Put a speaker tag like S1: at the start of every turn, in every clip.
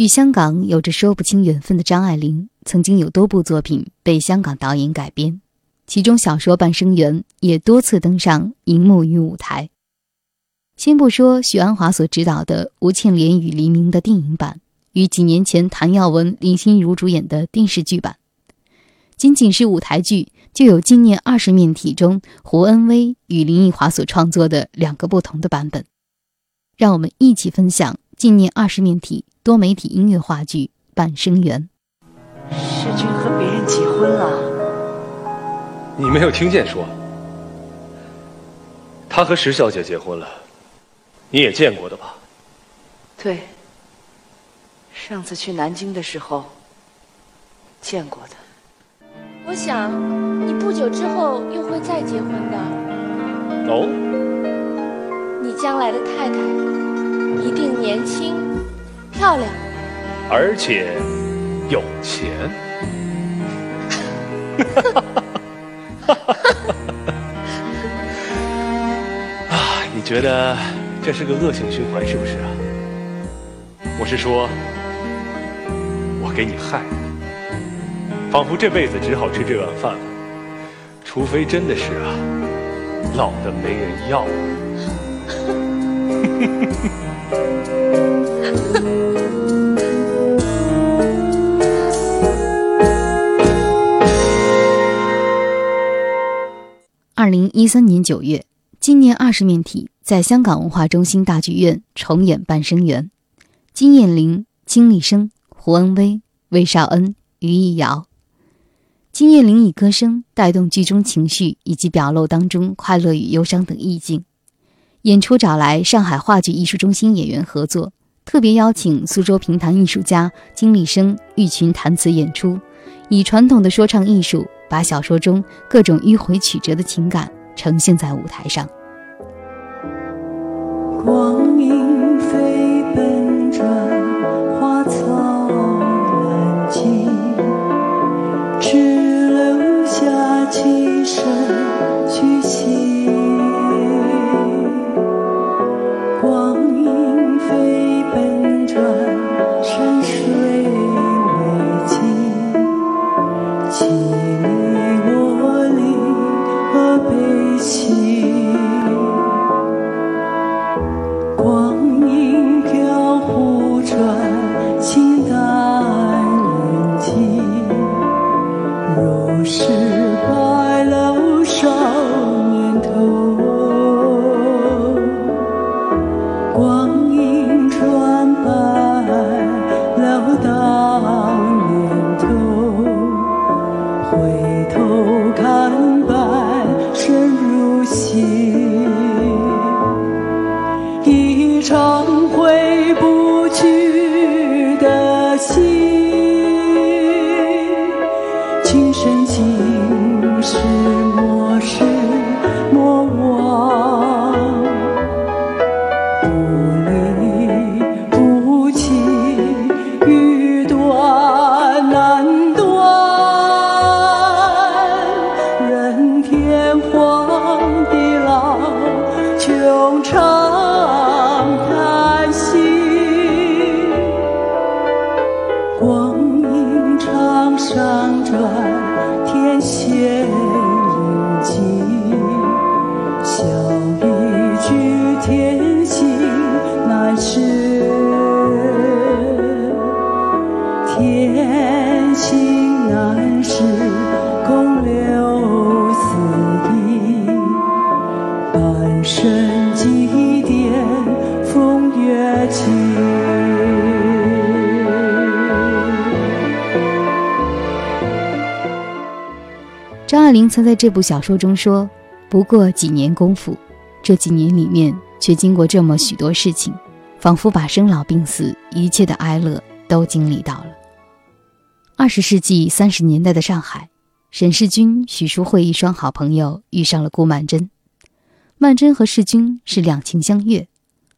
S1: 与香港有着说不清缘分的张爱玲，曾经有多部作品被香港导演改编，其中小说《半生缘》也多次登上荧幕与舞台。先不说许鞍华所执导的《吴倩莲与黎明》的电影版，与几年前谭耀文、林心如主演的电视剧版，仅仅是舞台剧就有纪念二十面体中胡恩威与林奕华所创作的两个不同的版本。让我们一起分享纪念二十面体。多媒体音乐话剧《半生缘》，
S2: 世君和别人结婚了。
S3: 你没有听见说？他和石小姐结婚了，你也见过的吧？
S2: 对，上次去南京的时候见过的。
S4: 我想，你不久之后又会再结婚的。
S3: 哦？
S4: 你将来的太太一定年轻。漂亮，
S3: 而且有钱。啊，你觉得这是个恶性循环是不是啊？我是说，我给你害的，仿佛这辈子只好吃这碗饭了，除非真的是啊，老的没人要了。
S1: 二零一三年九月，今年二十面体在香港文化中心大剧院重演《半生缘》，金燕玲、金立生、胡恩威、魏少恩、于艺瑶。金燕玲以歌声带动剧中情绪，以及表露当中快乐与忧伤等意境。演出找来上海话剧艺术中心演员合作，特别邀请苏州评弹艺术家金立生、玉群弹词演出，以传统的说唱艺术。把小说中各种迂回曲折的情感呈现在舞台上。
S5: 光阴飞奔转，花草难尽，只留下几声去心。光阴穿
S1: 白。爱玲曾在这部小说中说：“不过几年功夫，这几年里面却经过这么许多事情，仿佛把生老病死一切的哀乐都经历到了。二十世纪三十年代的上海，沈世钧、许淑慧一双好朋友遇上了顾曼桢，曼桢和世钧是两情相悦，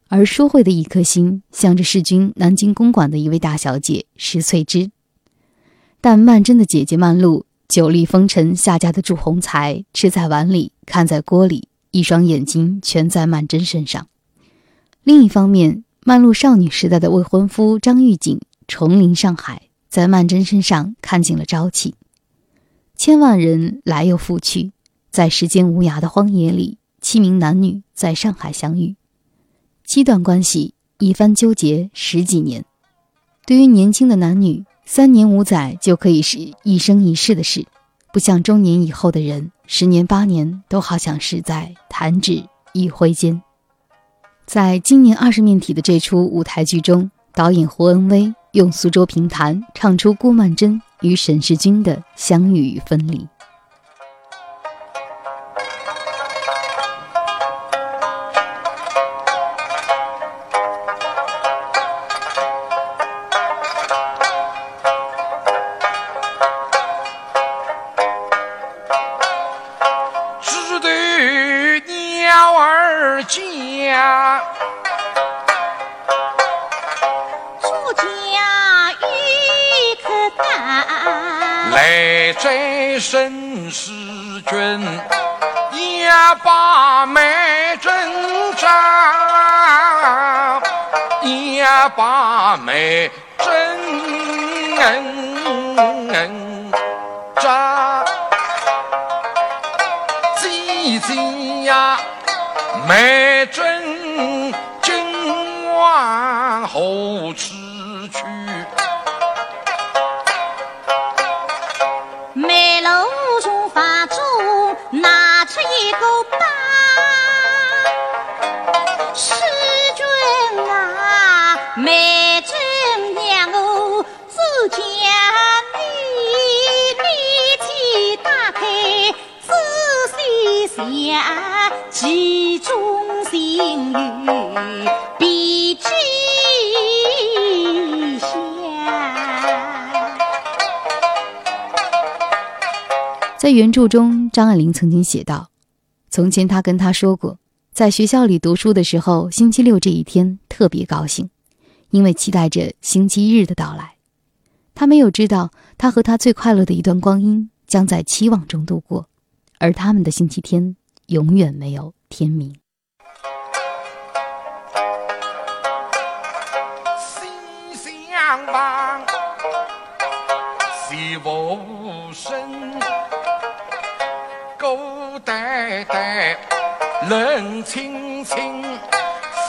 S1: 而淑慧的一颗心向着世钧南京公馆的一位大小姐石翠芝，但曼桢的姐姐曼璐久历风尘，下嫁的祝鸿才吃在碗里，看在锅里，一双眼睛全在曼桢身上。另一方面，曼璐少女时代的未婚夫张玉锦重临上海。在曼桢身上看尽了朝气，千万人来又复去，在时间无涯的荒野里，七名男女在上海相遇，七段关系，一番纠结十几年。对于年轻的男女，三年五载就可以是一生一世的事，不像中年以后的人，十年八年都好像是在弹指一挥间。在今年二十面体的这出舞台剧中，导演胡恩威。用苏州评弹唱出顾曼桢与沈世钧的相遇与分离。
S6: 来战沈世钧，也把麦征战，也把麦征战。姐姐呀，麦征今晚何
S1: 在原著中，张爱玲曾经写道：“从前他跟他说过，在学校里读书的时候，星期六这一天特别高兴，因为期待着星期日的到来。他没有知道，他和他最快乐的一段光阴将在期望中度过，而他们的星期天。”永远没有天明。
S6: 西厢房，寂寞无声，冷清清，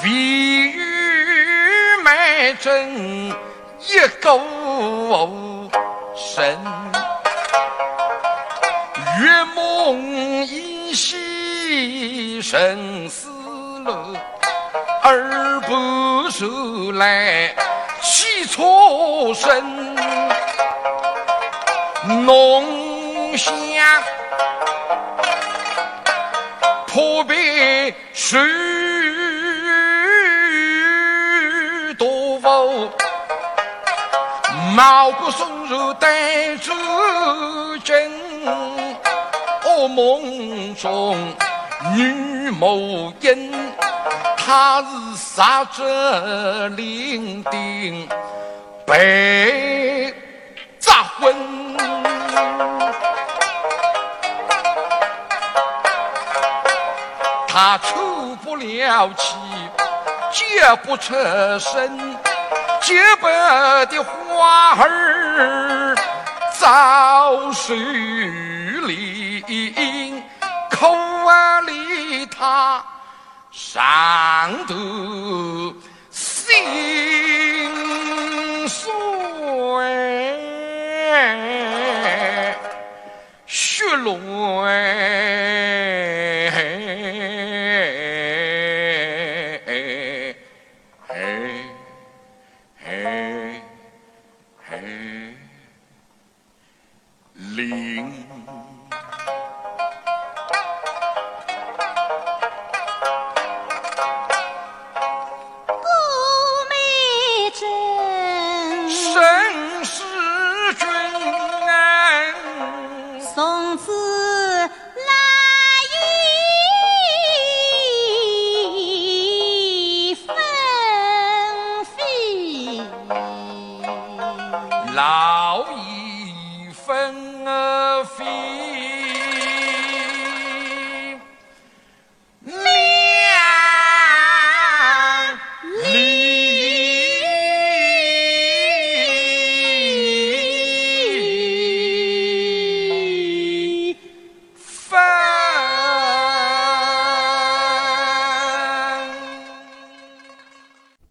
S6: 飞雨满阵，一个身，月梦依稀。生死路，二不出来起错身，浓香破壁水多浮，毛骨悚然带珠针，噩梦中。女魔音，他是杀者伶仃，被砸昏。了气，结不出身，洁白的花儿遭水淋。口里他上头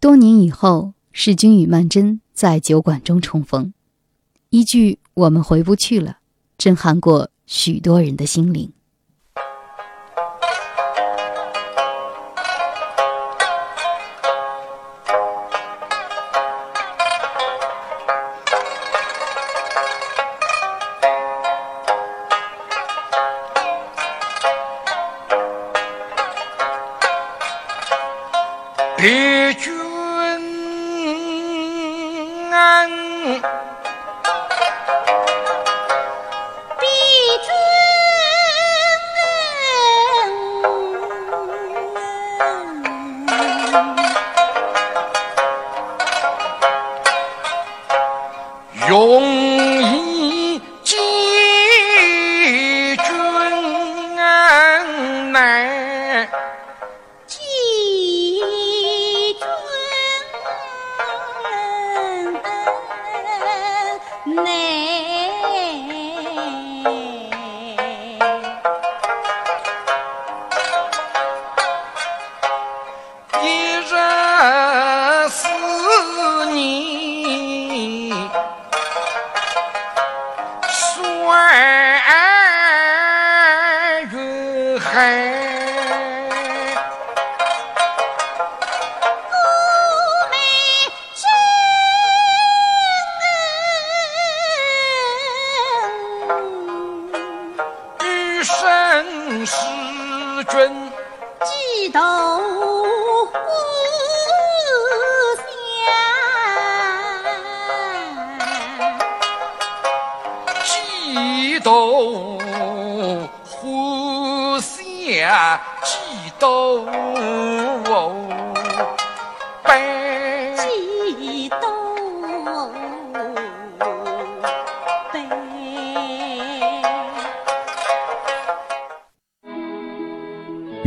S1: 多年以后，世君与曼桢在酒馆中重逢，一句“我们回不去了”，震撼过许多人的心灵。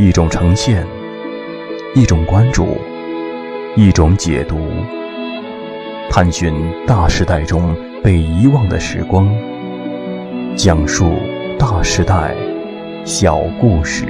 S7: 一种呈现，一种关注，一种解读，探寻大时代中被遗忘的时光，讲述大时代小故事。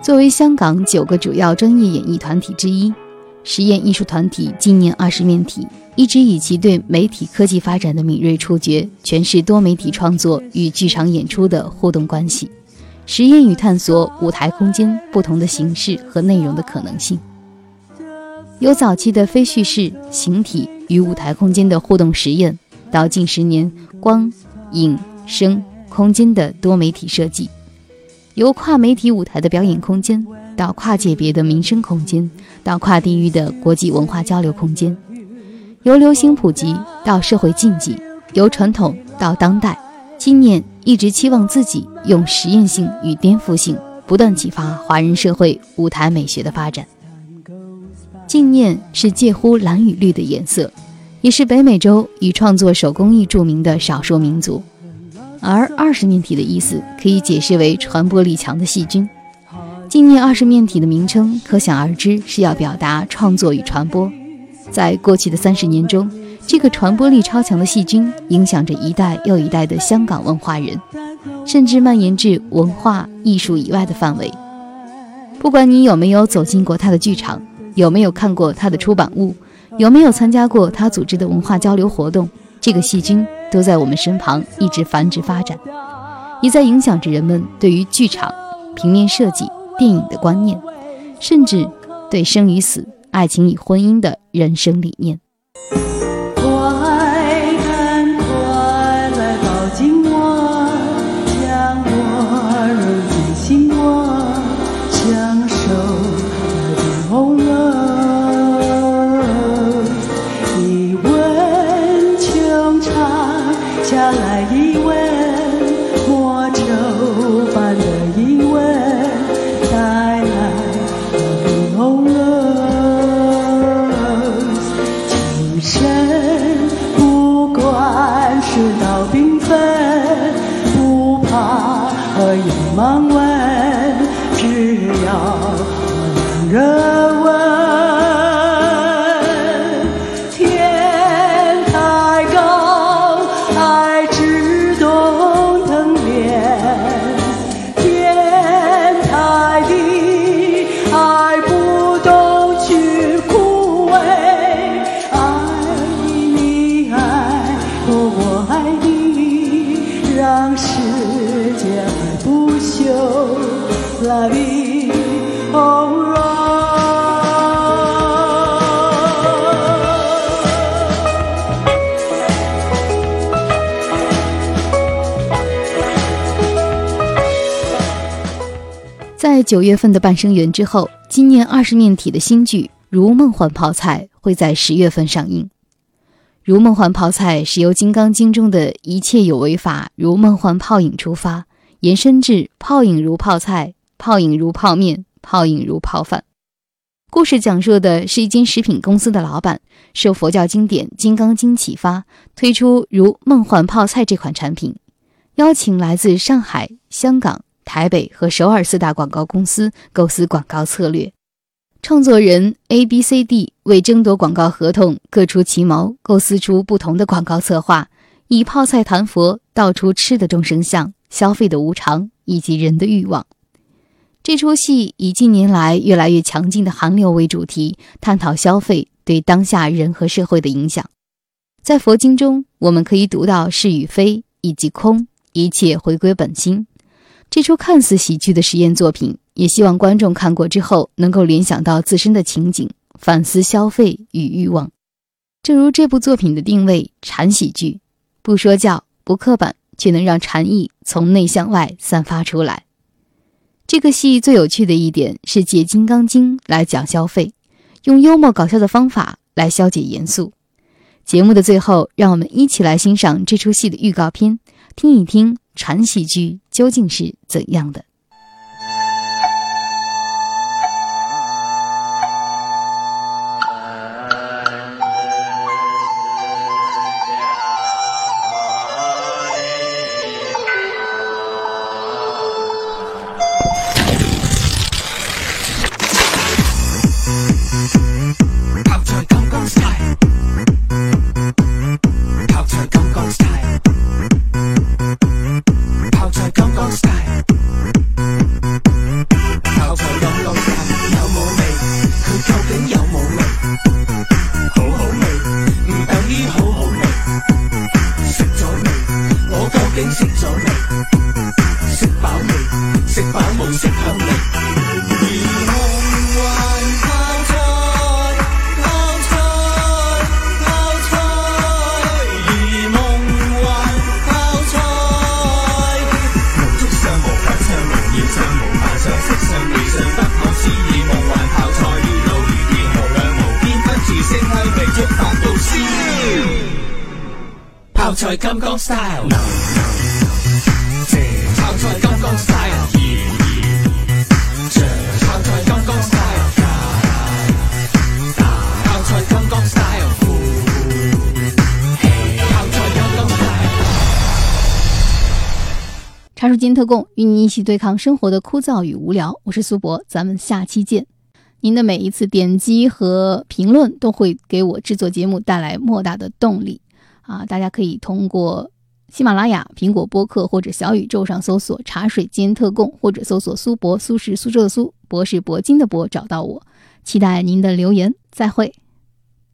S1: 作为香港九个主要专业演艺团体之一。实验艺术团体纪念二十面体一直以其对媒体科技发展的敏锐触觉，诠释多媒体创作与剧场演出的互动关系，实验与探索舞台空间不同的形式和内容的可能性。由早期的非叙事形体与舞台空间的互动实验，到近十年光、影、声空间的多媒体设计，由跨媒体舞台的表演空间。到跨界别的民生空间，到跨地域的国际文化交流空间，由流行普及到社会禁忌，由传统到当代，纪念一直期望自己用实验性与颠覆性不断启发华人社会舞台美学的发展。镜念是介乎蓝与绿的颜色，也是北美洲以创作手工艺著名的少数民族。而二十面体的意思可以解释为传播力强的细菌。纪念二十面体的名称，可想而知是要表达创作与传播。在过去的三十年中，这个传播力超强的细菌影响着一代又一代的香港文化人，甚至蔓延至文化艺术以外的范围。不管你有没有走进过他的剧场，有没有看过他的出版物，有没有参加过他组织的文化交流活动，这个细菌都在我们身旁一直繁殖发展，也在影响着人们对于剧场、平面设计。电影的观念，甚至对生与死、爱情与婚姻的人生理念。在九月份的半生缘之后，今年二十面体的新剧《如梦幻泡菜》会在十月份上映。《如梦幻泡菜》是由《金刚经》中的一切有为法如梦幻泡影出发，延伸至泡影如泡菜、泡影如泡面、泡影如泡饭。故事讲述的是一间食品公司的老板受佛教经典《金刚经》启发，推出如梦幻泡菜这款产品，邀请来自上海、香港。台北和首尔四大广告公司构思广告策略，创作人 A、B、C、D 为争夺广告合同各出奇谋，构思出不同的广告策划，以泡菜谈佛，道出吃的众生相、消费的无常以及人的欲望。这出戏以近年来越来越强劲的韩流为主题，探讨消费对当下人和社会的影响。在佛经中，我们可以读到是与非以及空，一切回归本心。这出看似喜剧的实验作品，也希望观众看过之后能够联想到自身的情景，反思消费与欲望。正如这部作品的定位——禅喜剧，不说教，不刻板，却能让禅意从内向外散发出来。这个戏最有趣的一点是借《金刚经》来讲消费，用幽默搞笑的方法来消解严肃。节目的最后，让我们一起来欣赏这出戏的预告片，听一听。传喜剧究竟是怎样的？
S8: 泡菜金剛 style，泡菜金剛 style，泡菜金剛 style，泡菜金剛 style，泡菜金剛 style。
S1: 茶树间特供，与你一起对抗生活的枯燥与无聊。我是苏博，咱们下期见。您的每一次点击和评论都会给我制作节目带来莫大的动力。啊，大家可以通过喜马拉雅、苹果播客或者小宇宙上搜索“茶水间特供”，或者搜索“苏博”，苏是苏州的苏，博是铂金的博，找到我。期待您的留言，再会。